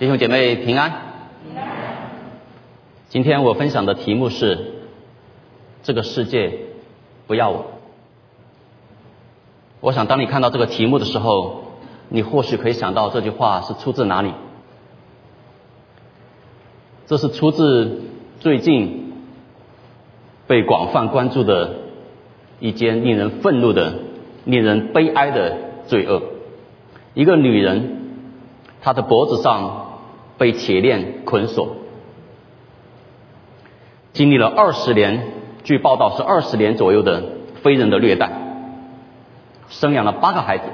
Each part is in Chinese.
弟兄姐妹平安。平安今天我分享的题目是：这个世界不要我。我想，当你看到这个题目的时候，你或许可以想到这句话是出自哪里？这是出自最近被广泛关注的一件令人愤怒的、令人悲哀的罪恶。一个女人，她的脖子上被铁链捆锁，经历了二十年，据报道是二十年左右的非人的虐待，生养了八个孩子。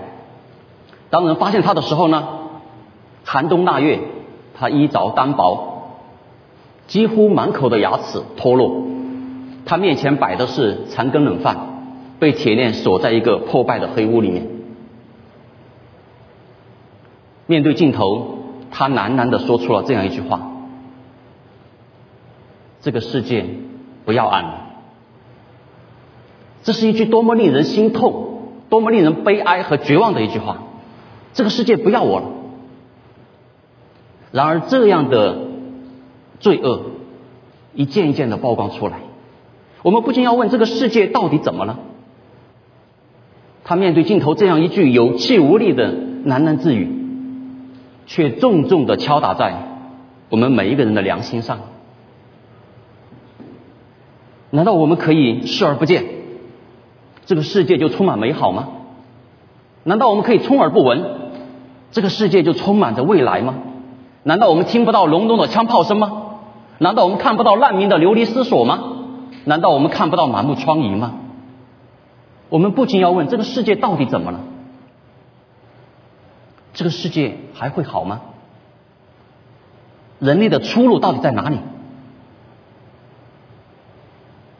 当人发现他的时候呢，寒冬腊月，他衣着单薄，几乎满口的牙齿脱落，他面前摆的是残羹冷饭，被铁链锁在一个破败的黑屋里面。面对镜头，他喃喃地说出了这样一句话：“这个世界不要俺了。”这是一句多么令人心痛、多么令人悲哀和绝望的一句话。这个世界不要我了。然而，这样的罪恶一件一件的曝光出来，我们不禁要问：这个世界到底怎么了？他面对镜头这样一句有气无力的喃喃自语。却重重的敲打在我们每一个人的良心上。难道我们可以视而不见，这个世界就充满美好吗？难道我们可以充耳不闻，这个世界就充满着未来吗？难道我们听不到隆隆的枪炮声吗？难道我们看不到难民的流离失所吗？难道我们看不到满目疮痍吗？我们不禁要问：这个世界到底怎么了？这个世界还会好吗？人类的出路到底在哪里？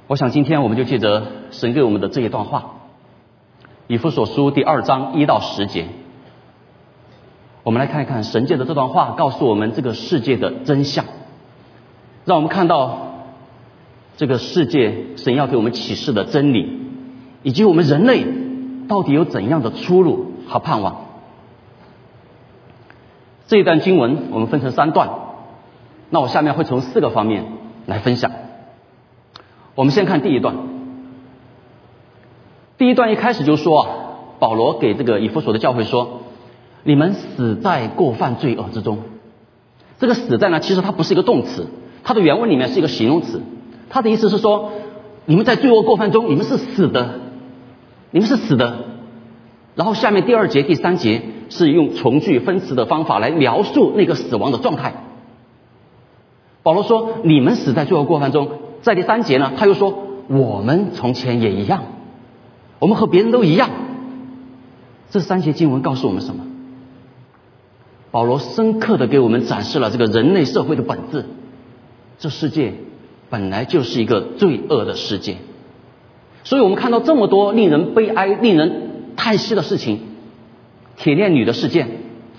我想今天我们就借着神给我们的这一段话，《以弗所书》第二章一到十节，我们来看一看神借的这段话告诉我们这个世界的真相，让我们看到这个世界神要给我们启示的真理，以及我们人类到底有怎样的出路和盼望。这一段经文我们分成三段，那我下面会从四个方面来分享。我们先看第一段，第一段一开始就说啊，保罗给这个以弗所的教会说，你们死在过犯罪恶之中。这个死在呢，其实它不是一个动词，它的原文里面是一个形容词，它的意思是说，你们在罪恶过犯中，你们是死的，你们是死的。然后下面第二节、第三节。是用从句分词的方法来描述那个死亡的状态。保罗说：“你们死在罪恶过犯中。”在第三节呢，他又说：“我们从前也一样，我们和别人都一样。”这三节经文告诉我们什么？保罗深刻的给我们展示了这个人类社会的本质：这世界本来就是一个罪恶的世界。所以我们看到这么多令人悲哀、令人叹息的事情。铁链女的事件，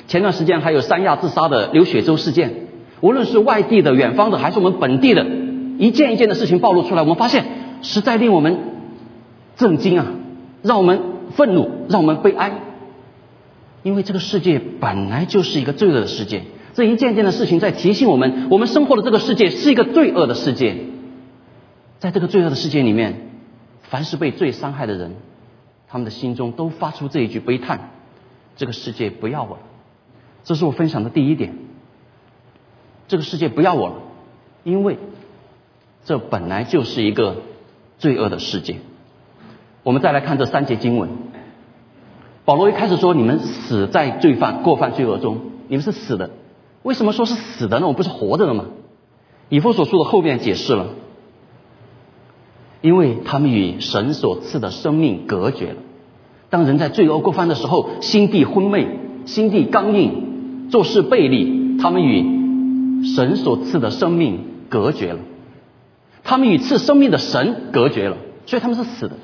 前段时间还有三亚自杀的刘雪洲事件，无论是外地的、远方的，还是我们本地的，一件一件的事情暴露出来，我们发现实在令我们震惊啊，让我们愤怒，让我们悲哀。因为这个世界本来就是一个罪恶的世界，这一件件的事情在提醒我们，我们生活的这个世界是一个罪恶的世界。在这个罪恶的世界里面，凡是被罪伤害的人，他们的心中都发出这一句悲叹。这个世界不要我了，这是我分享的第一点。这个世界不要我了，因为这本来就是一个罪恶的世界。我们再来看这三节经文。保罗一开始说：“你们死在罪犯过犯罪恶中，你们是死的。为什么说是死的呢？我不是活着的吗？”以弗所书的后面解释了，因为他们与神所赐的生命隔绝了。当人在罪恶过犯的时候，心地昏昧，心地刚硬，做事背离，他们与神所赐的生命隔绝了，他们与赐生命的神隔绝了，所以他们是死的。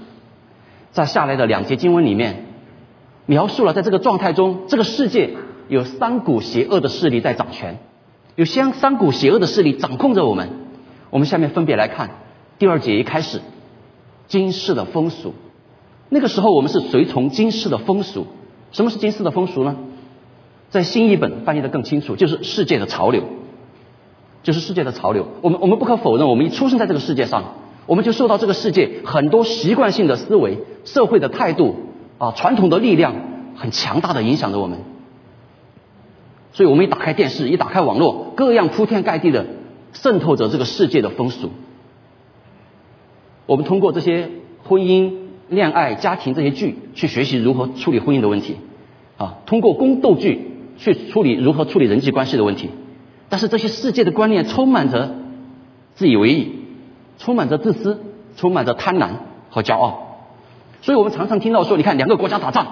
在下来的两节经文里面，描述了在这个状态中，这个世界有三股邪恶的势力在掌权，有三三股邪恶的势力掌控着我们。我们下面分别来看，第二节一开始，今世的风俗。那个时候，我们是随从今世的风俗。什么是今世的风俗呢？在新译本翻译的更清楚，就是世界的潮流，就是世界的潮流。我们我们不可否认，我们一出生在这个世界上，我们就受到这个世界很多习惯性的思维、社会的态度啊、传统的力量很强大的影响着我们。所以我们一打开电视，一打开网络，各样铺天盖地的渗透着这个世界的风俗。我们通过这些婚姻、恋爱、家庭这些剧去学习如何处理婚姻的问题，啊，通过宫斗剧去处理如何处理人际关系的问题。但是这些世界的观念充满着自以为意，充满着自私，充满着贪婪和骄傲。所以我们常常听到说，你看两个国家打仗，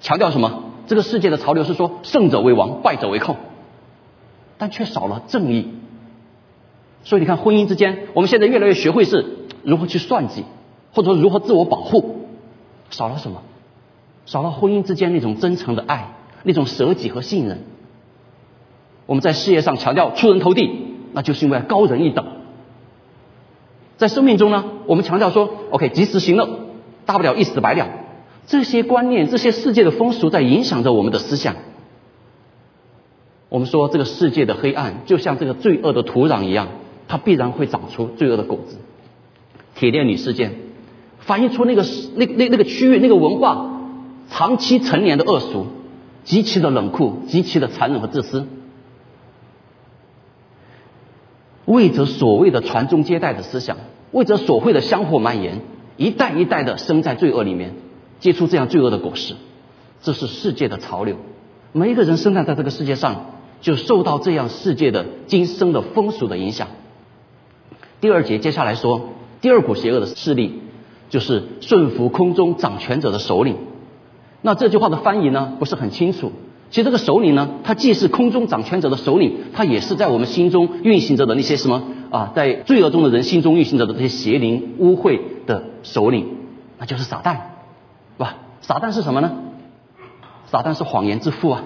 强调什么？这个世界的潮流是说胜者为王，败者为寇，但却少了正义。所以你看，婚姻之间，我们现在越来越学会是如何去算计，或者说如何自我保护，少了什么？少了婚姻之间那种真诚的爱，那种舍己和信任。我们在事业上强调出人头地，那就是因为高人一等。在生命中呢，我们强调说，OK，及时行乐，大不了一死百了。这些观念、这些世界的风俗在影响着我们的思想。我们说，这个世界的黑暗就像这个罪恶的土壤一样，它必然会长出罪恶的果子。铁链女事件反映出那个那那那个区域那个文化长期陈年的恶俗，极其的冷酷、极其的残忍和自私，为着所谓的传宗接代的思想，为着所谓的香火蔓延，一代一代的生在罪恶里面。结出这样罪恶的果实，这是世界的潮流。每一个人生长在这个世界上，就受到这样世界的今生的风俗的影响。第二节接下来说，第二股邪恶的势力就是顺服空中掌权者的首领。那这句话的翻译呢，不是很清楚。其实这个首领呢，他既是空中掌权者的首领，他也是在我们心中运行着的那些什么啊，在罪恶中的人心中运行着的这些邪灵污秽的首领，那就是撒旦。吧，撒旦是什么呢？撒旦是谎言之父啊，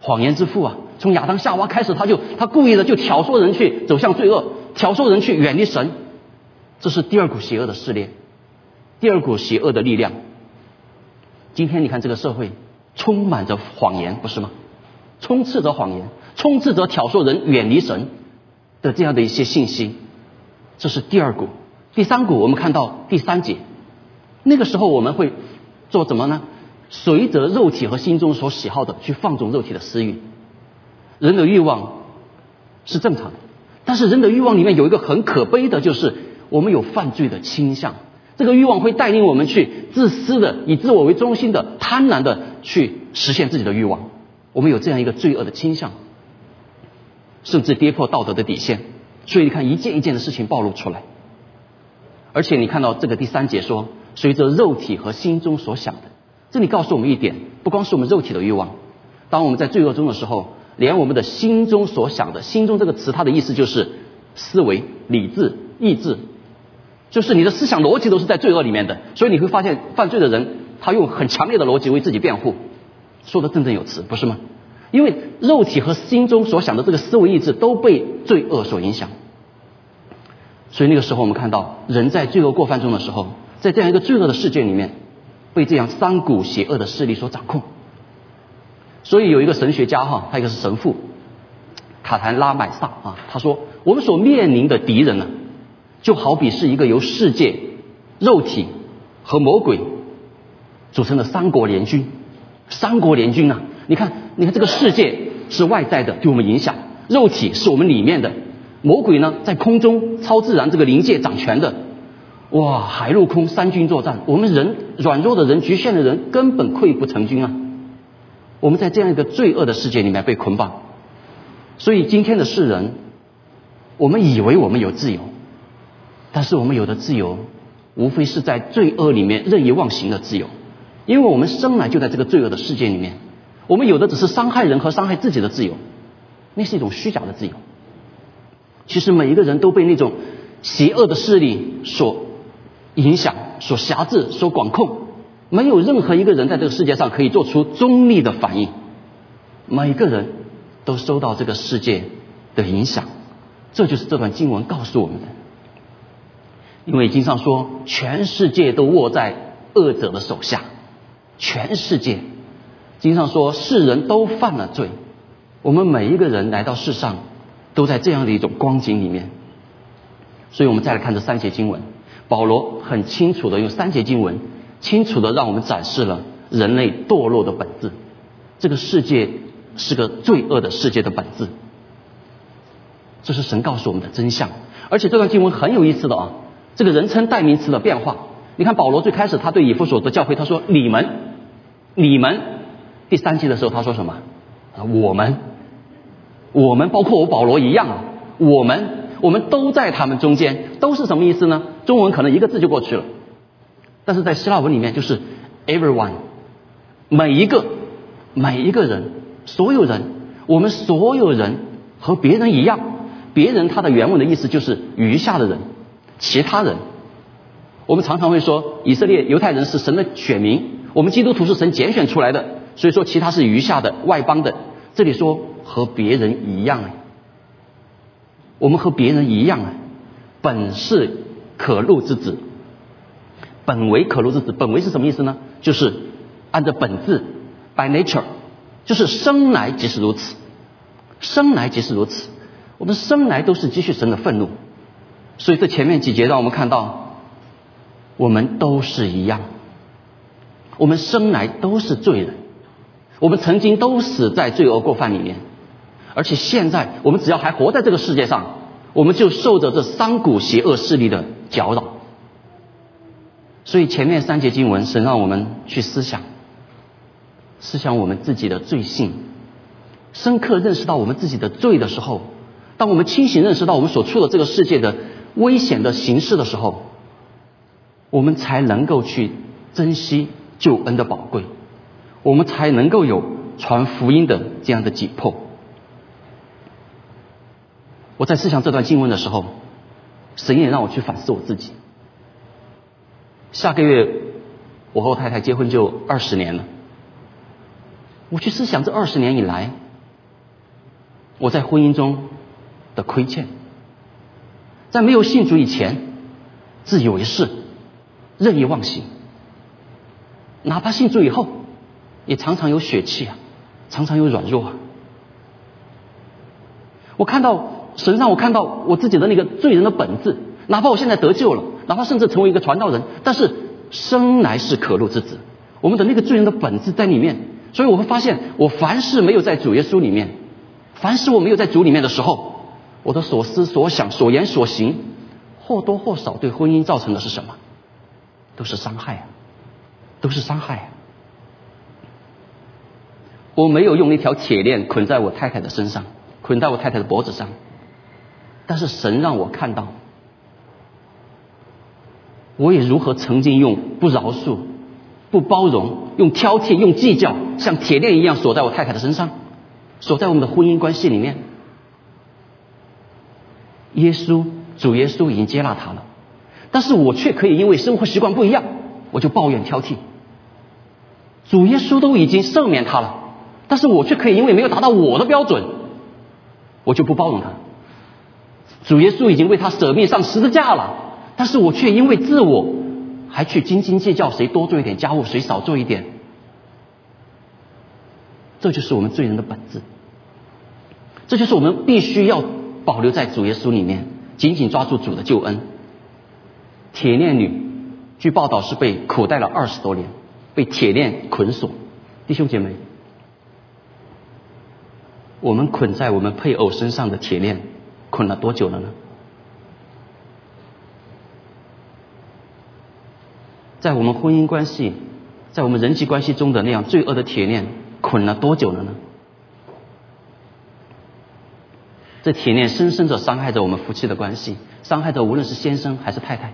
谎言之父啊！从亚当夏娃开始，他就他故意的就挑唆人去走向罪恶，挑唆人去远离神，这是第二股邪恶的势力，第二股邪恶的力量。今天你看这个社会充满着谎言，不是吗？充斥着谎言，充斥着挑唆人远离神的这样的一些信息，这是第二股。第三股，我们看到第三节。那个时候我们会做怎么呢？随着肉体和心中所喜好的去放纵肉体的私欲。人的欲望是正常的，但是人的欲望里面有一个很可悲的，就是我们有犯罪的倾向。这个欲望会带领我们去自私的、以自我为中心的、贪婪的去实现自己的欲望。我们有这样一个罪恶的倾向，甚至跌破道德的底线。所以你看，一件一件的事情暴露出来。而且你看到这个第三节说。随着肉体和心中所想的，这里告诉我们一点：不光是我们肉体的欲望，当我们在罪恶中的时候，连我们的心中所想的“心中”这个词，它的意思就是思维、理智、意志，就是你的思想逻辑都是在罪恶里面的。所以你会发现，犯罪的人他用很强烈的逻辑为自己辩护，说的振振有词，不是吗？因为肉体和心中所想的这个思维意志都被罪恶所影响。所以那个时候，我们看到人在罪恶过犯中的时候。在这样一个罪恶的世界里面，被这样三股邪恶的势力所掌控。所以有一个神学家哈，他一个是神父，卡坦拉买萨啊，他说我们所面临的敌人呢，就好比是一个由世界、肉体和魔鬼组成的三国联军。三国联军啊，你看，你看这个世界是外在的，对我们影响；肉体是我们里面的，魔鬼呢在空中超自然这个灵界掌权的。哇，海陆空三军作战，我们人软弱的人、局限的人根本溃不成军啊！我们在这样一个罪恶的世界里面被捆绑，所以今天的世人，我们以为我们有自由，但是我们有的自由，无非是在罪恶里面任意妄行的自由，因为我们生来就在这个罪恶的世界里面，我们有的只是伤害人和伤害自己的自由，那是一种虚假的自由。其实每一个人都被那种邪恶的势力所。影响所辖制、所管控，没有任何一个人在这个世界上可以做出中立的反应。每个人都受到这个世界的影响，这就是这段经文告诉我们的。因为经上说，全世界都握在恶者的手下，全世界经上说世人都犯了罪，我们每一个人来到世上，都在这样的一种光景里面。所以我们再来看这三节经文，保罗很清楚的用三节经文，清楚的让我们展示了人类堕落的本质。这个世界是个罪恶的世界的本质，这是神告诉我们的真相。而且这段经文很有意思的啊，这个人称代名词的变化。你看保罗最开始他对以弗所的教会他说你们，你们，第三节的时候他说什么？啊，我们，我们包括我保罗一样啊，我们，我们都在他们中间，都是什么意思呢？中文可能一个字就过去了，但是在希腊文里面就是 everyone，每一个，每一个人，所有人，我们所有人和别人一样。别人他的原文的意思就是余下的人，其他人。我们常常会说以色列犹太人是神的选民，我们基督徒是神拣选出来的，所以说其他是余下的外邦的。这里说和别人一样，我们和别人一样啊，本是可怒之子，本为可怒之子。本为是什么意思呢？就是按照本质，by nature，就是生来即是如此，生来即是如此。我们生来都是积蓄神的愤怒，所以这前面几节让我们看到，我们都是一样，我们生来都是罪人，我们曾经都死在罪恶过犯里面，而且现在我们只要还活在这个世界上，我们就受着这三股邪恶势力的搅扰。所以前面三节经文神让我们去思想，思想我们自己的罪性，深刻认识到我们自己的罪的时候。当我们清醒认识到我们所处的这个世界的危险的形式的时候，我们才能够去珍惜救恩的宝贵，我们才能够有传福音的这样的紧迫。我在思想这段经文的时候，神也让我去反思我自己。下个月我和我太太结婚就二十年了，我去思想这二十年以来，我在婚姻中。的亏欠，在没有信主以前，自以为是，任意妄行；哪怕信主以后，也常常有血气啊，常常有软弱啊。我看到神让我看到我自己的那个罪人的本质，哪怕我现在得救了，哪怕甚至成为一个传道人，但是生来是可怒之子，我们的那个罪人的本质在里面，所以我会发现，我凡是没有在主耶稣里面，凡是我没有在主里面的时候。我的所思所想所言所行，或多或少对婚姻造成的是什么？都是伤害啊，都是伤害啊！我没有用一条铁链捆在我太太的身上，捆在我太太的脖子上，但是神让我看到，我也如何曾经用不饶恕、不包容、用挑剔、用计较，像铁链一样锁在我太太的身上，锁在我们的婚姻关系里面。耶稣，主耶稣已经接纳他了，但是我却可以因为生活习惯不一样，我就抱怨挑剔。主耶稣都已经赦免他了，但是我却可以因为没有达到我的标准，我就不包容他。主耶稣已经为他舍命上十字架了，但是我却因为自我，还去斤斤计较谁多做一点家务，谁少做一点。这就是我们罪人的本质，这就是我们必须要。保留在主耶稣里面，紧紧抓住主的救恩。铁链女，据报道是被苦待了二十多年，被铁链捆锁。弟兄姐妹，我们捆在我们配偶身上的铁链，捆了多久了呢？在我们婚姻关系，在我们人际关系中的那样罪恶的铁链，捆了多久了呢？这铁链深深的伤害着我们夫妻的关系，伤害着无论是先生还是太太。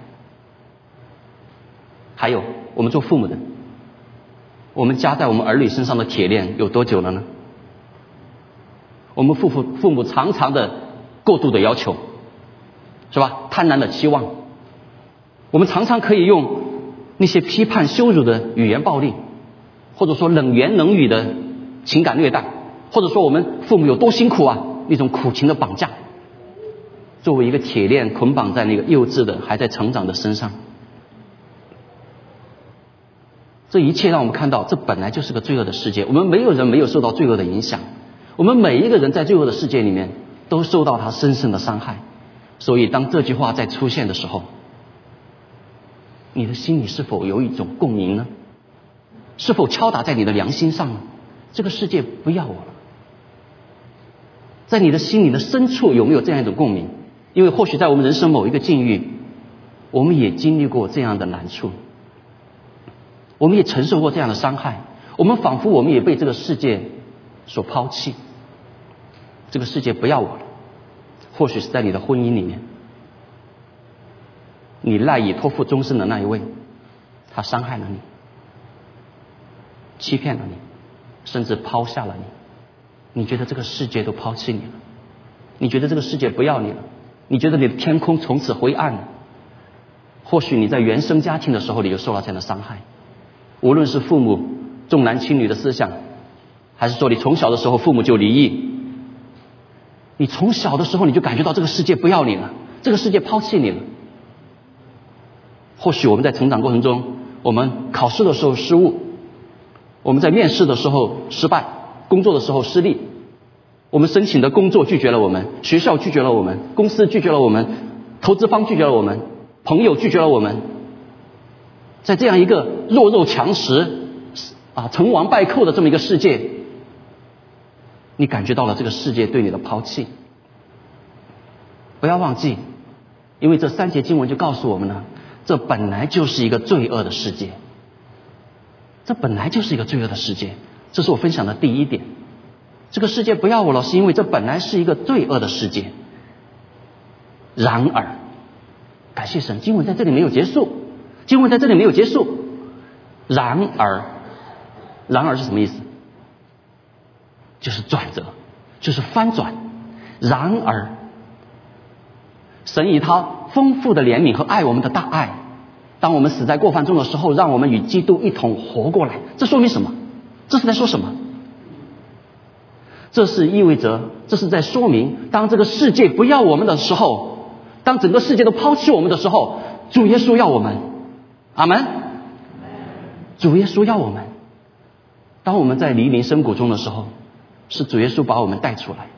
还有我们做父母的，我们加在我们儿女身上的铁链有多久了呢？我们父父父母常常的过度的要求，是吧？贪婪的期望，我们常常可以用那些批判羞辱的语言暴力，或者说冷言冷语的情感虐待，或者说我们父母有多辛苦啊？一种苦情的绑架，作为一个铁链捆绑在那个幼稚的还在成长的身上，这一切让我们看到，这本来就是个罪恶的世界。我们没有人没有受到罪恶的影响，我们每一个人在罪恶的世界里面都受到他深深的伤害。所以，当这句话在出现的时候，你的心里是否有一种共鸣呢？是否敲打在你的良心上呢？这个世界不要我了，在你的心里的深处有没有这样一种共鸣？因为或许在我们人生某一个境遇，我们也经历过这样的难处，我们也承受过这样的伤害，我们仿佛我们也被这个世界所抛弃，这个世界不要我了。或许是在你的婚姻里面，你赖以托付终身的那一位，他伤害了你，欺骗了你，甚至抛下了你。你觉得这个世界都抛弃你了？你觉得这个世界不要你了？你觉得你的天空从此灰暗了？或许你在原生家庭的时候，你就受到这样的伤害。无论是父母重男轻女的思想，还是说你从小的时候父母就离异。你从小的时候你就感觉到这个世界不要你了，这个世界抛弃你了。或许我们在成长过程中，我们考试的时候失误，我们在面试的时候失败，工作的时候失利，我们申请的工作拒绝了我们，学校拒绝了我们，公司拒绝了我们，投资方拒绝了我们，朋友拒绝了我们。在这样一个弱肉强食、啊成王败寇的这么一个世界。你感觉到了这个世界对你的抛弃，不要忘记，因为这三节经文就告诉我们呢，这本来就是一个罪恶的世界，这本来就是一个罪恶的世界，这是我分享的第一点。这个世界不要我了，是因为这本来是一个罪恶的世界。然而，感谢神，经文在这里没有结束，经文在这里没有结束。然而，然而是什么意思？就是转折，就是翻转。然而，神以他丰富的怜悯和爱我们的大爱，当我们死在过犯中的时候，让我们与基督一同活过来。这说明什么？这是在说什么？这是意味着，这是在说明，当这个世界不要我们的时候，当整个世界都抛弃我们的时候，主耶稣要我们。阿门。主耶稣要我们。当我们在黎明深谷中的时候。是主耶稣把我们带出来。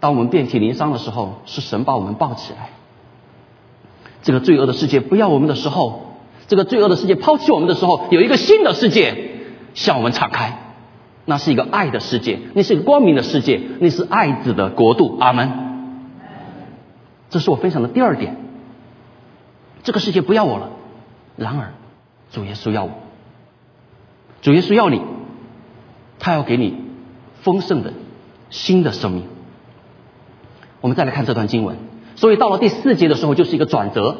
当我们遍体鳞伤的时候，是神把我们抱起来。这个罪恶的世界不要我们的时候，这个罪恶的世界抛弃我们的时候，有一个新的世界向我们敞开。那是一个爱的世界，那是一个光明的世界，那是爱子的国度。阿门。这是我分享的第二点。这个世界不要我了，然而主耶稣要我，主耶稣要你，他要给你。丰盛的新的生命。我们再来看这段经文，所以到了第四节的时候就是一个转折。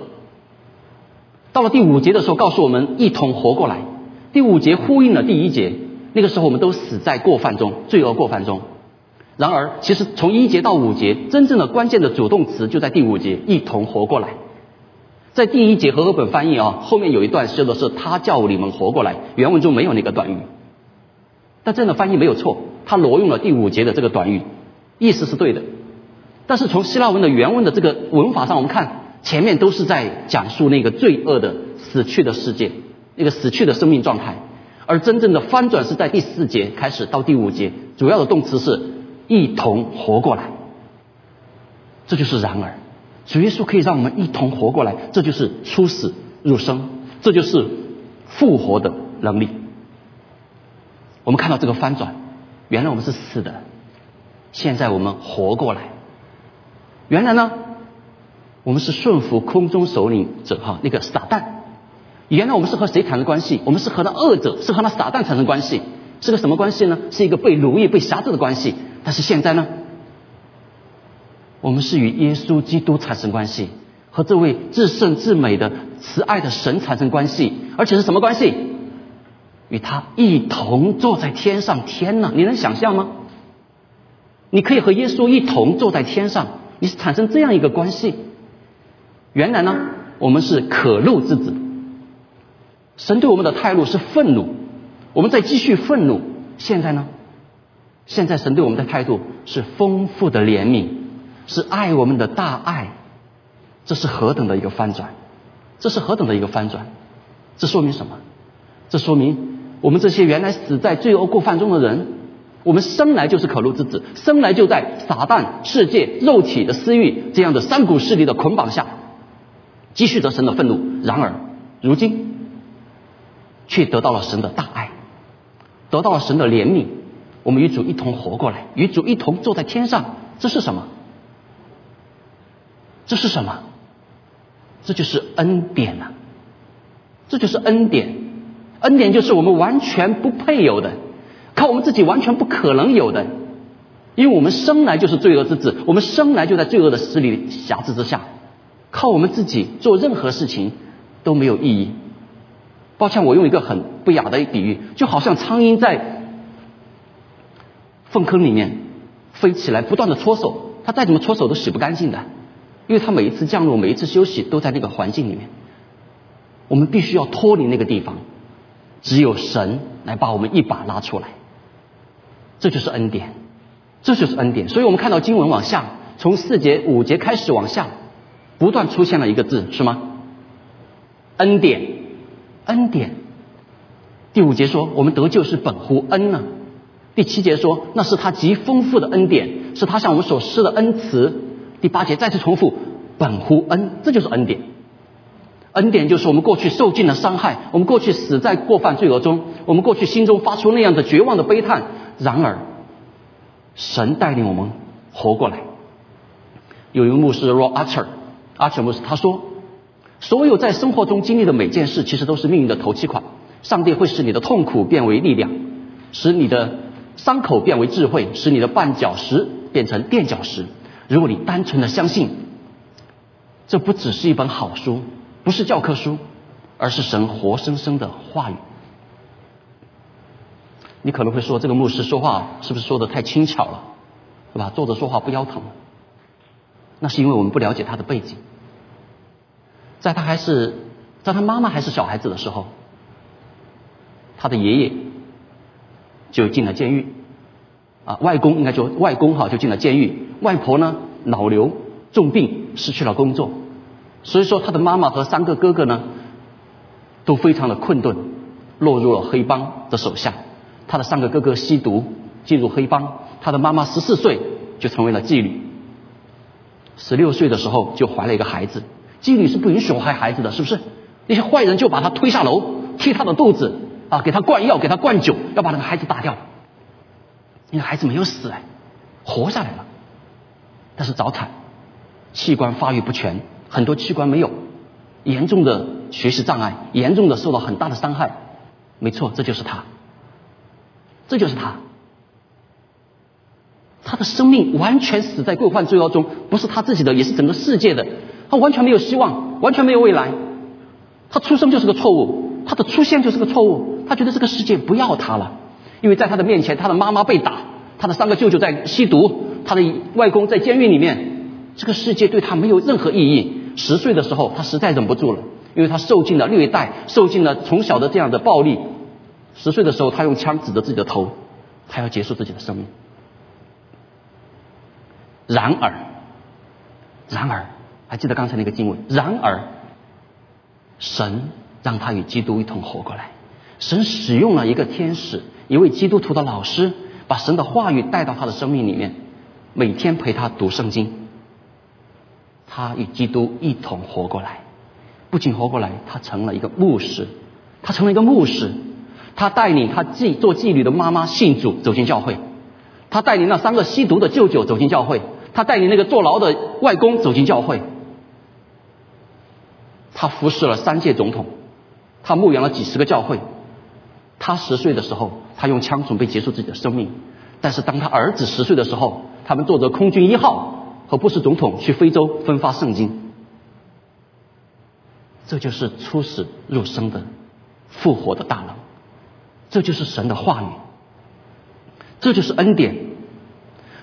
到了第五节的时候，告诉我们一同活过来。第五节呼应了第一节，那个时候我们都死在过犯中，罪恶过犯中。然而，其实从一节到五节，真正的关键的主动词就在第五节，一同活过来。在第一节和合本翻译啊，后面有一段说的是他叫你们活过来，原文中没有那个短语，但这样的翻译没有错。他挪用了第五节的这个短语，意思是对的，但是从希腊文的原文的这个文法上，我们看前面都是在讲述那个罪恶的死去的世界，那个死去的生命状态，而真正的翻转是在第四节开始到第五节，主要的动词是一同活过来，这就是然而，主耶稣可以让我们一同活过来，这就是出死入生，这就是复活的能力。我们看到这个翻转。原来我们是死的，现在我们活过来。原来呢，我们是顺服空中首领者哈，那个撒旦。原来我们是和谁产生关系？我们是和那恶者，是和那撒旦产生关系，是个什么关系呢？是一个被奴役、被辖制的关系。但是现在呢，我们是与耶稣基督产生关系，和这位至圣至美的慈爱的神产生关系，而且是什么关系？与他一同坐在天上，天呐，你能想象吗？你可以和耶稣一同坐在天上，你是产生这样一个关系。原来呢，我们是可怒之子，神对我们的态度是愤怒，我们在继续愤怒。现在呢，现在神对我们的态度是丰富的怜悯，是爱我们的大爱。这是何等的一个翻转！这是何等的一个翻转！这说明什么？这说明我们这些原来死在罪恶过犯中的人，我们生来就是可怒之子，生来就在撒旦、世界、肉体的私欲这样的三股势力的捆绑下，积蓄着神的愤怒。然而，如今却得到了神的大爱，得到了神的怜悯。我们与主一同活过来，与主一同坐在天上，这是什么？这是什么？这就是恩典呐！这就是恩典，恩典就是我们完全不配有的，靠我们自己完全不可能有的，因为我们生来就是罪恶之子，我们生来就在罪恶的势力辖制之下，靠我们自己做任何事情都没有意义。抱歉，我用一个很不雅的比喻，就好像苍蝇在粪坑里面飞起来，不断的搓手，它再怎么搓手都洗不干净的。因为他每一次降落，每一次休息，都在那个环境里面。我们必须要脱离那个地方，只有神来把我们一把拉出来。这就是恩典，这就是恩典。所以我们看到经文往下，从四节、五节开始往下，不断出现了一个字，是吗？恩典，恩典。第五节说，我们得救是本乎恩呢。第七节说，那是他极丰富的恩典，是他向我们所施的恩慈。第八节再次重复，本乎恩，这就是恩典。恩典就是我们过去受尽了伤害，我们过去死在过犯罪恶中，我们过去心中发出那样的绝望的悲叹。然而，神带领我们活过来。有一位牧师 r o Archer，阿切牧师他说，所有在生活中经历的每件事，其实都是命运的头期款。上帝会使你的痛苦变为力量，使你的伤口变为智慧，使你的绊脚石变成垫脚石。如果你单纯的相信，这不只是一本好书，不是教科书，而是神活生生的话语。你可能会说，这个牧师说话是不是说的太轻巧了，对吧？坐着说话不腰疼。那是因为我们不了解他的背景。在他还是在他妈妈还是小孩子的时候，他的爷爷就进了监狱。啊，外公应该说外公哈就进了监狱，外婆呢脑瘤重病失去了工作，所以说他的妈妈和三个哥哥呢都非常的困顿，落入了黑帮的手下。他的三个哥哥吸毒进入黑帮，他的妈妈十四岁就成为了妓女，十六岁的时候就怀了一个孩子。妓女是不允许害孩子的，是不是？那些坏人就把他推下楼，踢他的肚子啊，给他灌药，给他灌酒，要把那个孩子打掉。那个孩子没有死哎，活下来了，但是早产，器官发育不全，很多器官没有，严重的学习障碍，严重的受到很大的伤害。没错，这就是他，这就是他，他的生命完全死在过患罪恶中，不是他自己的，也是整个世界的，他完全没有希望，完全没有未来。他出生就是个错误，他的出现就是个错误，他觉得这个世界不要他了。因为在他的面前，他的妈妈被打，他的三个舅舅在吸毒，他的外公在监狱里面，这个世界对他没有任何意义。十岁的时候，他实在忍不住了，因为他受尽了虐待，受尽了从小的这样的暴力。十岁的时候，他用枪指着自己的头，他要结束自己的生命。然而，然而，还记得刚才那个经文？然而，神让他与基督一同活过来。神使用了一个天使。一位基督徒的老师把神的话语带到他的生命里面，每天陪他读圣经。他与基督一同活过来，不仅活过来，他成了一个牧师。他成了一个牧师，他带领他妓做妓女的妈妈信主，走进教会；他带领那三个吸毒的舅舅走进教会；他带领那个坐牢的外公走进教会。他服侍了三届总统，他牧养了几十个教会。他十岁的时候。他用枪准备结束自己的生命，但是当他儿子十岁的时候，他们坐着空军一号和布什总统去非洲分发圣经。这就是出死入生的复活的大能，这就是神的话语，这就是恩典。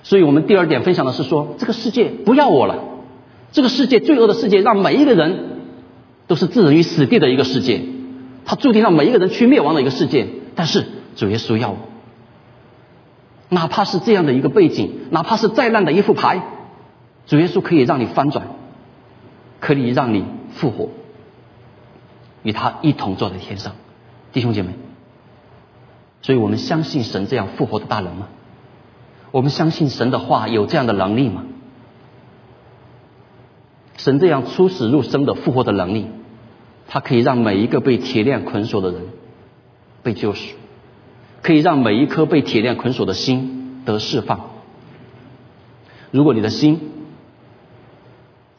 所以我们第二点分享的是说，这个世界不要我了，这个世界罪恶的世界，让每一个人都是置人于死地的一个世界，他注定让每一个人去灭亡的一个世界，但是。主耶稣要我，哪怕是这样的一个背景，哪怕是再烂的一副牌，主耶稣可以让你翻转，可以让你复活，与他一同坐在天上。弟兄姐妹，所以我们相信神这样复活的大能吗？我们相信神的话有这样的能力吗？神这样出死入生的复活的能力，它可以让每一个被铁链捆锁的人被救赎，可以让每一颗被铁链捆锁的心得释放。如果你的心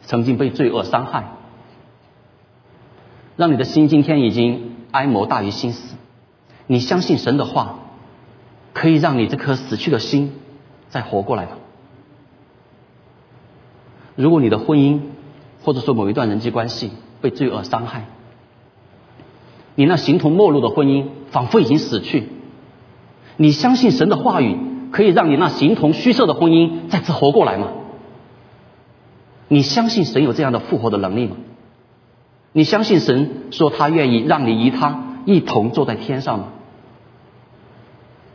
曾经被罪恶伤害，让你的心今天已经哀谋大于心死，你相信神的话，可以让你这颗死去的心再活过来吗？如果你的婚姻或者说某一段人际关系被罪恶伤害，你那形同陌路的婚姻仿佛已经死去，你相信神的话语？可以让你那形同虚设的婚姻再次活过来吗？你相信神有这样的复活的能力吗？你相信神说他愿意让你与他一同坐在天上吗？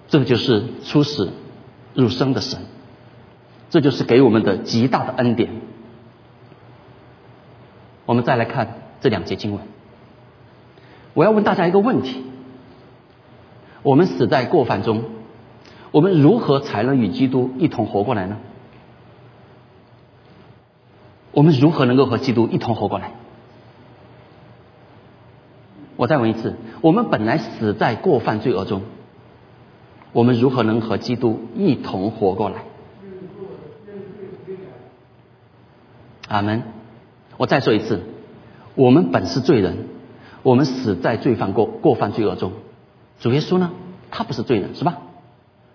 这就是出死入生的神，这就是给我们的极大的恩典。我们再来看这两节经文，我要问大家一个问题：我们死在过犯中。我们如何才能与基督一同活过来呢？我们如何能够和基督一同活过来？我再问一次：我们本来死在过犯罪恶中，我们如何能和基督一同活过来？阿门。我再说一次：我们本是罪人，我们死在罪犯过过犯罪恶中。主耶稣呢？他不是罪人，是吧？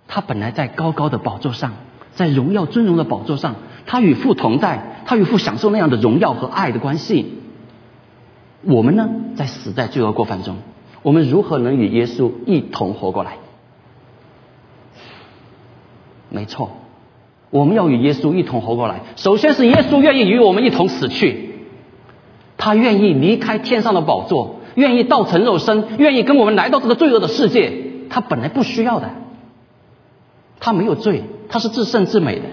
他本来在高高的宝座上，在荣耀尊荣的宝座上，他与父同在，他与父享受那样的荣耀和爱的关系。我们呢，在死在罪恶过犯中，我们如何能与耶稣一同活过来？没错，我们要与耶稣一同活过来。首先是耶稣愿意与我们一同死去，他愿意离开天上的宝座，愿意道成肉身，愿意跟我们来到这个罪恶的世界。他本来不需要的。他没有罪，他是至圣至美的，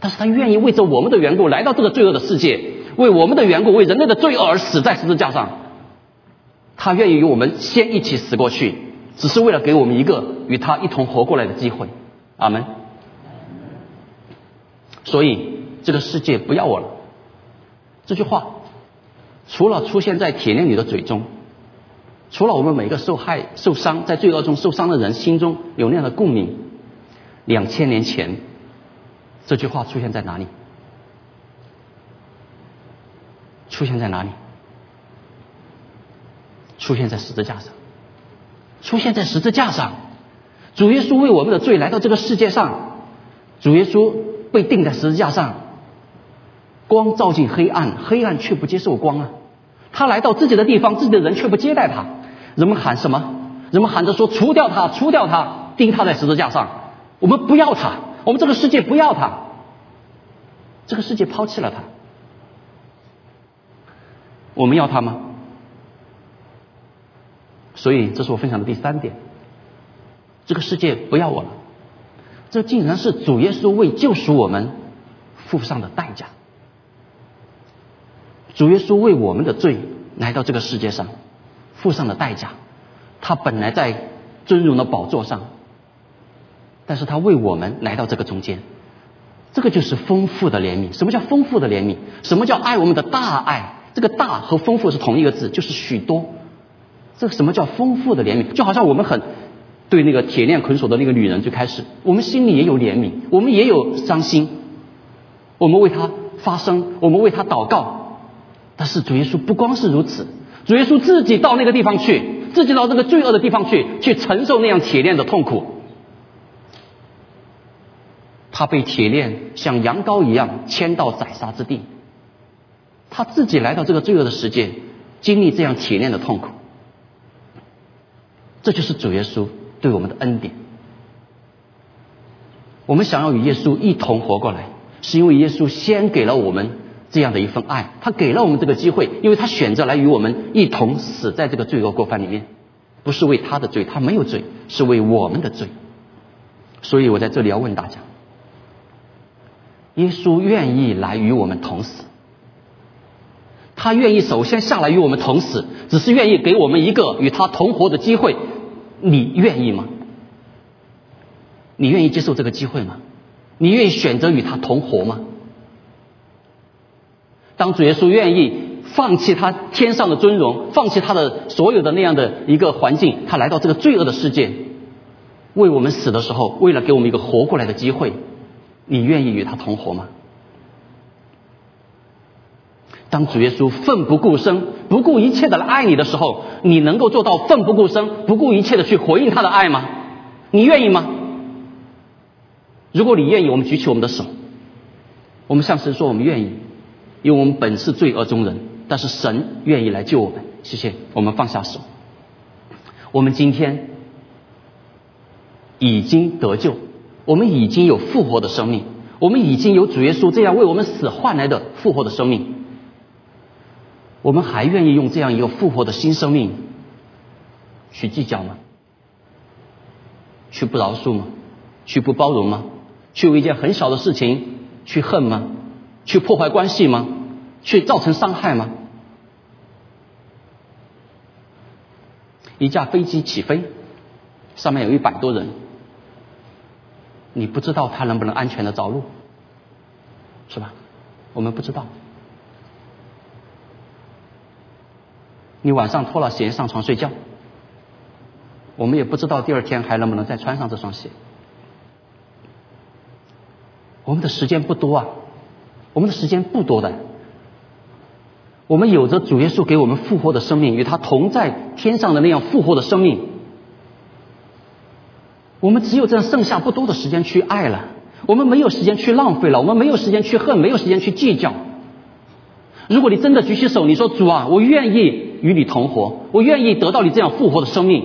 但是他愿意为着我们的缘故来到这个罪恶的世界，为我们的缘故，为人类的罪恶而死在十字架上。他愿意与我们先一起死过去，只是为了给我们一个与他一同活过来的机会。阿门。所以这个世界不要我了。这句话除了出现在铁链里的嘴中，除了我们每个受害、受伤在罪恶中受伤的人心中有那样的共鸣。两千年前，这句话出现在哪里？出现在哪里？出现在十字架上。出现在十字架上，主耶稣为我们的罪来到这个世界上。主耶稣被钉在十字架上，光照进黑暗，黑暗却不接受光啊！他来到自己的地方，自己的人却不接待他。人们喊什么？人们喊着说：“除掉他，除掉他，钉他在十字架上。”我们不要他，我们这个世界不要他，这个世界抛弃了他，我们要他吗？所以，这是我分享的第三点，这个世界不要我了，这竟然是主耶稣为救赎我们付上的代价。主耶稣为我们的罪来到这个世界上，付上的代价，他本来在尊荣的宝座上。但是他为我们来到这个中间，这个就是丰富的怜悯。什么叫丰富的怜悯？什么叫爱我们的大爱？这个大和丰富是同一个字，就是许多。这什么叫丰富的怜悯？就好像我们很对那个铁链捆锁的那个女人，就开始我们心里也有怜悯，我们也有伤心，我们为她发声，我们为她祷告。但是主耶稣不光是如此，主耶稣自己到那个地方去，自己到这个罪恶的地方去，去承受那样铁链的痛苦。他被铁链像羊羔一样牵到宰杀之地，他自己来到这个罪恶的世界，经历这样铁链的痛苦，这就是主耶稣对我们的恩典。我们想要与耶稣一同活过来，是因为耶稣先给了我们这样的一份爱，他给了我们这个机会，因为他选择来与我们一同死在这个罪恶过犯里面，不是为他的罪，他没有罪，是为我们的罪。所以我在这里要问大家。耶稣愿意来与我们同死，他愿意首先下来与我们同死，只是愿意给我们一个与他同活的机会。你愿意吗？你愿意接受这个机会吗？你愿意选择与他同活吗？当主耶稣愿意放弃他天上的尊荣，放弃他的所有的那样的一个环境，他来到这个罪恶的世界，为我们死的时候，为了给我们一个活过来的机会，你愿意与他同活吗？当主耶稣奋不顾身、不顾一切的来爱你的时候，你能够做到奋不顾身、不顾一切的去回应他的爱吗？你愿意吗？如果你愿意，我们举起我们的手，我们向神说我们愿意，因为我们本是罪恶中人，但是神愿意来救我们。谢谢，我们放下手。我们今天已经得救，我们已经有复活的生命，我们已经有主耶稣这样为我们死换来的复活的生命。我们还愿意用这样一个复活的新生命去计较吗？去不饶恕吗？去不包容吗？去为一件很小的事情去恨吗？去破坏关系吗？去造成伤害吗？一架飞机起飞，上面有一百多人，你不知道他能不能安全的着陆，是吧？我们不知道。你晚上脱了鞋上床睡觉，我们也不知道第二天还能不能再穿上这双鞋。我们的时间不多啊，我们的时间不多的。我们有着主耶稣给我们复活的生命，与他同在天上的那样复活的生命。我们只有这样剩下不多的时间去爱了，我们没有时间去浪费了，我们没有时间去恨，没有时间去计较。如果你真的举起手，你说主啊，我愿意。与你同活，我愿意得到你这样复活的生命，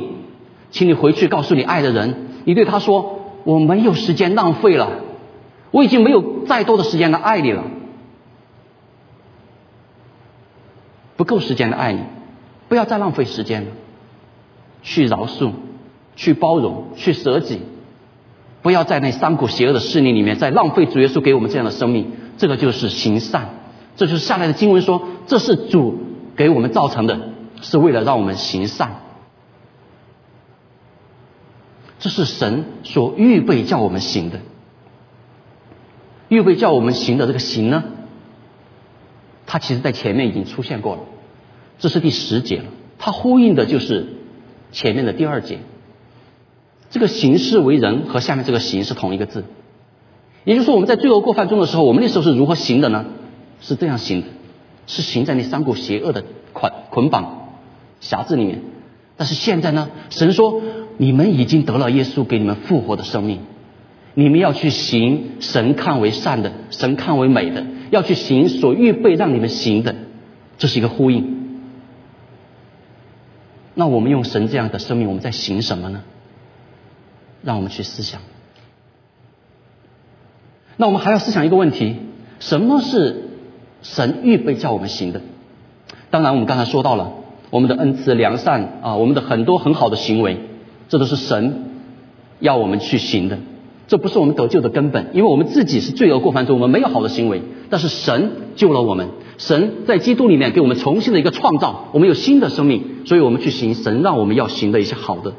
请你回去告诉你爱的人，你对他说：“我没有时间浪费了，我已经没有再多的时间来爱你了，不够时间的爱你，不要再浪费时间了，去饶恕，去包容，去舍己，不要在那三股邪恶的势力里面再浪费主耶稣给我们这样的生命，这个就是行善，这就是下来的经文说，这是主。”给我们造成的是为了让我们行善，这是神所预备叫我们行的。预备叫我们行的这个行呢，它其实在前面已经出现过了，这是第十节了。它呼应的就是前面的第二节。这个行事为人和下面这个行是同一个字，也就是说我们在罪恶过犯中的时候，我们那时候是如何行的呢？是这样行的。是行在那三股邪恶的捆捆绑辖制里面，但是现在呢？神说你们已经得了耶稣给你们复活的生命，你们要去行神看为善的、神看为美的，要去行所预备让你们行的，这是一个呼应。那我们用神这样的生命，我们在行什么呢？让我们去思想。那我们还要思想一个问题：什么是？神预备叫我们行的，当然我们刚才说到了我们的恩慈良善啊，我们的很多很好的行为，这都是神要我们去行的。这不是我们得救的根本，因为我们自己是罪恶过犯中，我们没有好的行为。但是神救了我们，神在基督里面给我们重新的一个创造，我们有新的生命，所以我们去行神让我们要行的一些好的。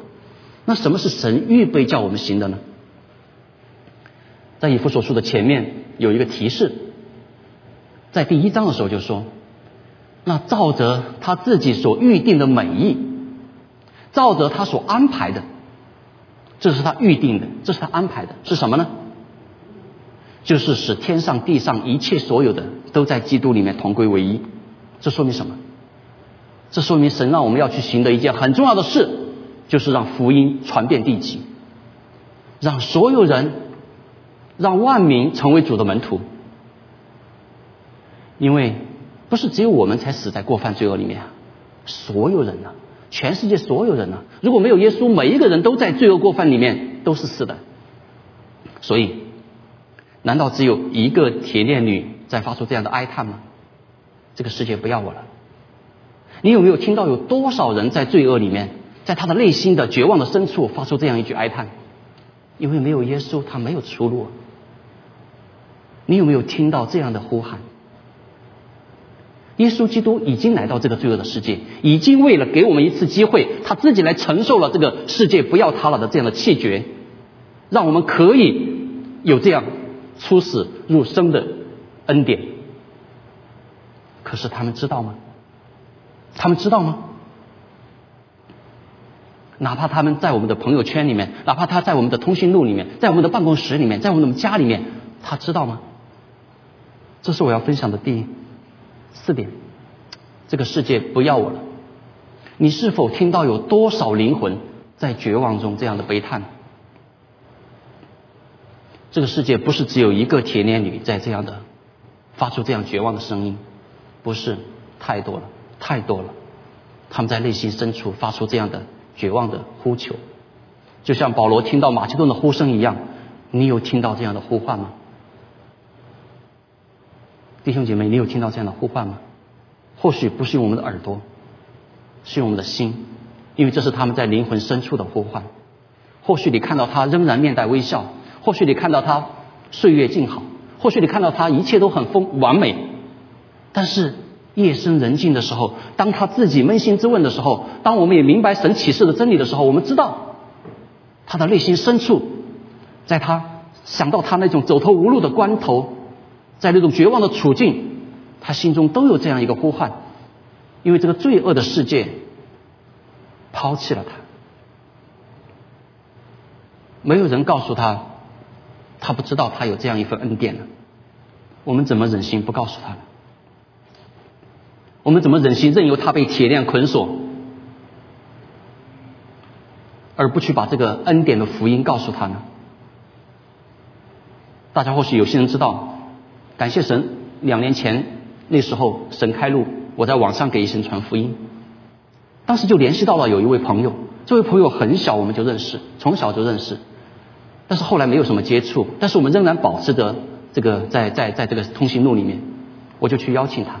那什么是神预备叫我们行的呢？在以弗所书的前面有一个提示。在第一章的时候就说，那照着他自己所预定的美意，照着他所安排的，这是他预定的，这是他安排的，是什么呢？就是使天上地上一切所有的都在基督里面同归为一。这说明什么？这说明神让我们要去行的一件很重要的事，就是让福音传遍地极，让所有人，让万民成为主的门徒。因为不是只有我们才死在过犯罪恶里面啊，所有人呢，全世界所有人呢，如果没有耶稣，每一个人都在罪恶过犯里面都是死的。所以，难道只有一个铁链女在发出这样的哀叹吗？这个世界不要我了。你有没有听到有多少人在罪恶里面，在他的内心的绝望的深处发出这样一句哀叹？因为没有耶稣，他没有出路。你有没有听到这样的呼喊？耶稣基督已经来到这个罪恶的世界，已经为了给我们一次机会，他自己来承受了这个世界不要他了的这样的气绝，让我们可以有这样出死入生的恩典。可是他们知道吗？他们知道吗？哪怕他们在我们的朋友圈里面，哪怕他在我们的通讯录里面，在我们的办公室里面，在我们的家里面，他知道吗？这是我要分享的第一四点。这个世界不要我了。你是否听到有多少灵魂在绝望中这样的悲叹？这个世界不是只有一个铁链女在这样的发出这样绝望的声音，不是，太多了，太多了。他们在内心深处发出这样的。绝望的呼求，就像保罗听到马其顿的呼声一样，你有听到这样的呼唤吗？弟兄姐妹，你有听到这样的呼唤吗？或许不是用我们的耳朵，是用我们的心，因为这是他们在灵魂深处的呼唤。或许你看到他仍然面带微笑，或许你看到他岁月静好，或许你看到他一切都很丰完美，但是。夜深人静的时候，当他自己扪心自问的时候，当我们也明白神启示的真理的时候，我们知道他的内心深处，在他想到他那种走投无路的关头，在那种绝望的处境，他心中都有这样一个呼唤，因为这个罪恶的世界抛弃了他，没有人告诉他，他不知道他有这样一份恩典呢。我们怎么忍心不告诉他呢？我们怎么忍心任由他被铁链捆锁，而不去把这个恩典的福音告诉他呢？大家或许有些人知道，感谢神，两年前那时候神开路，我在网上给一些人传福音，当时就联系到了有一位朋友，这位朋友很小我们就认识，从小就认识，但是后来没有什么接触，但是我们仍然保持着这个在在在这个通讯录里面，我就去邀请他。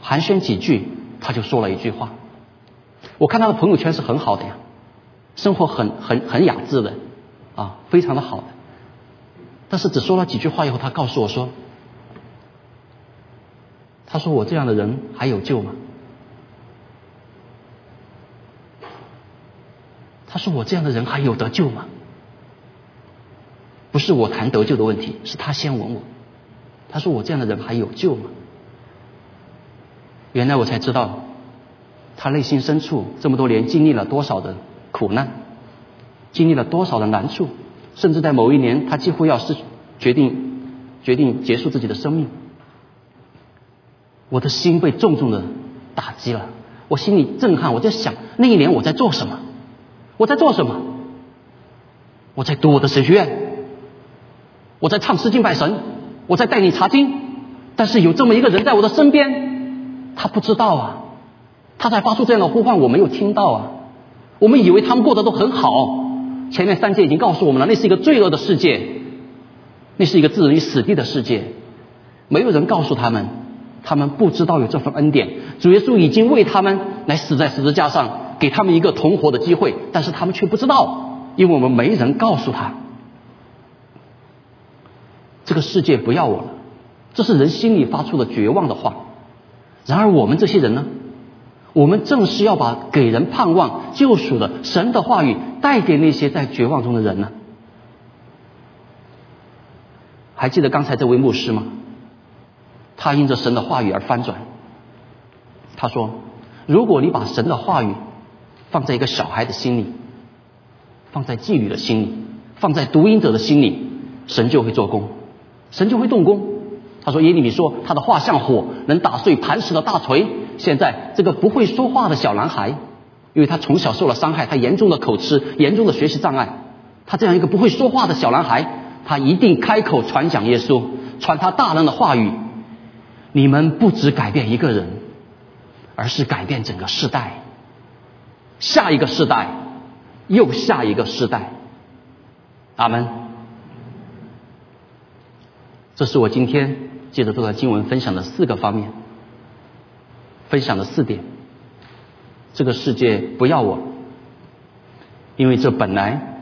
寒暄几句，他就说了一句话。我看他的朋友圈是很好的呀，生活很很很雅致的，啊，非常的好的。但是只说了几句话以后，他告诉我说：“他说我这样的人还有救吗？”他说我这样的人还有得救吗？不是我谈得救的问题，是他先问我。他说我这样的人还有救吗？原来我才知道，他内心深处这么多年经历了多少的苦难，经历了多少的难处，甚至在某一年他几乎要是决定决定结束自己的生命，我的心被重重的打击了，我心里震撼，我在想那一年我在做什么？我在做什么？我在读我的神学院，我在唱诗敬拜神，我在带你查经，但是有这么一个人在我的身边。他不知道啊，他在发出这样的呼唤，我没有听到啊。我们以为他们过得都很好，前面三节已经告诉我们了，那是一个罪恶的世界，那是一个置人于死地的世界。没有人告诉他们，他们不知道有这份恩典。主耶稣已经为他们来死在十字架上，给他们一个同活的机会，但是他们却不知道，因为我们没人告诉他，这个世界不要我了。这是人心里发出的绝望的话。然而我们这些人呢？我们正是要把给人盼望、救赎的神的话语带给那些在绝望中的人呢。还记得刚才这位牧师吗？他因着神的话语而翻转。他说：“如果你把神的话语放在一个小孩的心里，放在妓女的心里，放在读音者的心里，神就会做工，神就会动工。”他说：“耶利米说，他的话像火，能打碎磐石的大锤。现在这个不会说话的小男孩，因为他从小受了伤害，他严重的口吃，严重的学习障碍。他这样一个不会说话的小男孩，他一定开口传讲耶稣，传他大人的话语。你们不只改变一个人，而是改变整个世代，下一个世代，又下一个世代。阿门。这是我今天。”借着这段经文分享的四个方面，分享的四点，这个世界不要我，因为这本来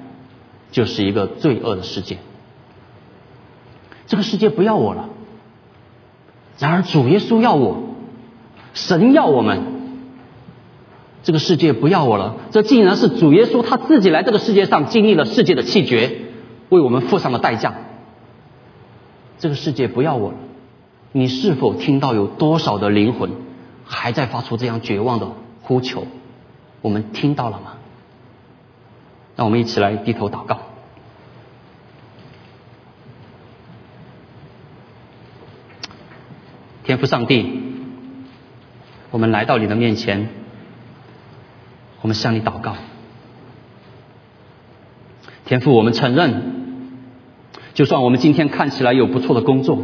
就是一个罪恶的世界。这个世界不要我了，然而主耶稣要我，神要我们，这个世界不要我了。这竟然是主耶稣他自己来这个世界上经历了世界的气绝，为我们付上了代价。这个世界不要我了。你是否听到有多少的灵魂还在发出这样绝望的呼求？我们听到了吗？让我们一起来低头祷告。天父上帝，我们来到你的面前，我们向你祷告。天父，我们承认，就算我们今天看起来有不错的工作，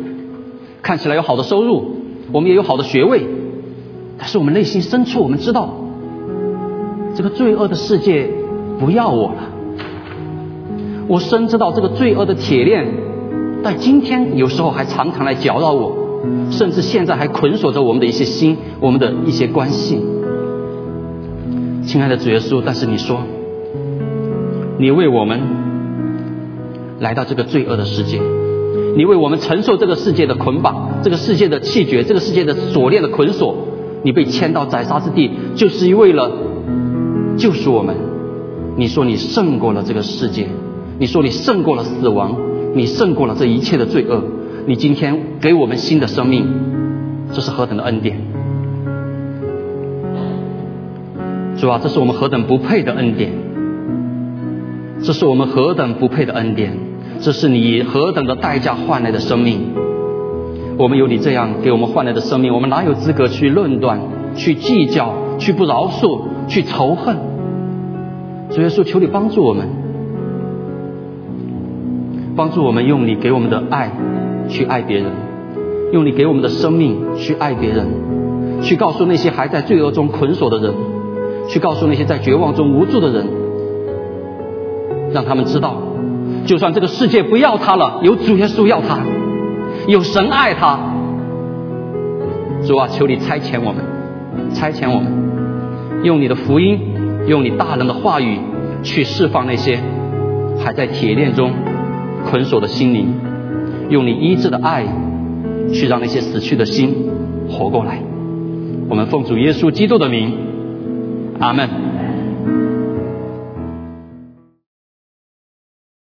看起来有好的收入，我们也有好的学位，但是我们内心深处，我们知道，这个罪恶的世界不要我了。我深知道这个罪恶的铁链，在今天有时候还常常来搅扰我。甚至现在还捆锁着我们的一些心，我们的一些关系。亲爱的主耶稣，但是你说，你为我们来到这个罪恶的世界，你为我们承受这个世界的捆绑，这个世界的气绝，这个世界的锁链的捆锁，你被牵到宰杀之地，就是为了救赎我们。你说你胜过了这个世界，你说你胜过了死亡，你胜过了这一切的罪恶。你今天给我们新的生命，这是何等的恩典！主啊，这是我们何等不配的恩典！这是我们何等不配的恩典！这是你何等的代价换来的生命！我们有你这样给我们换来的生命，我们哪有资格去论断、去计较、去不饶恕、去仇恨？主耶稣，求你帮助我们，帮助我们用你给我们的爱。去爱别人，用你给我们的生命去爱别人，去告诉那些还在罪恶中捆锁的人，去告诉那些在绝望中无助的人，让他们知道，就算这个世界不要他了，有主耶稣要他，有神爱他。主啊，求你差遣我们，差遣我们，用你的福音，用你大人的话语，去释放那些还在铁链中捆锁的心灵。用你医治的爱，去让那些死去的心活过来。我们奉主耶稣基督的名，阿门。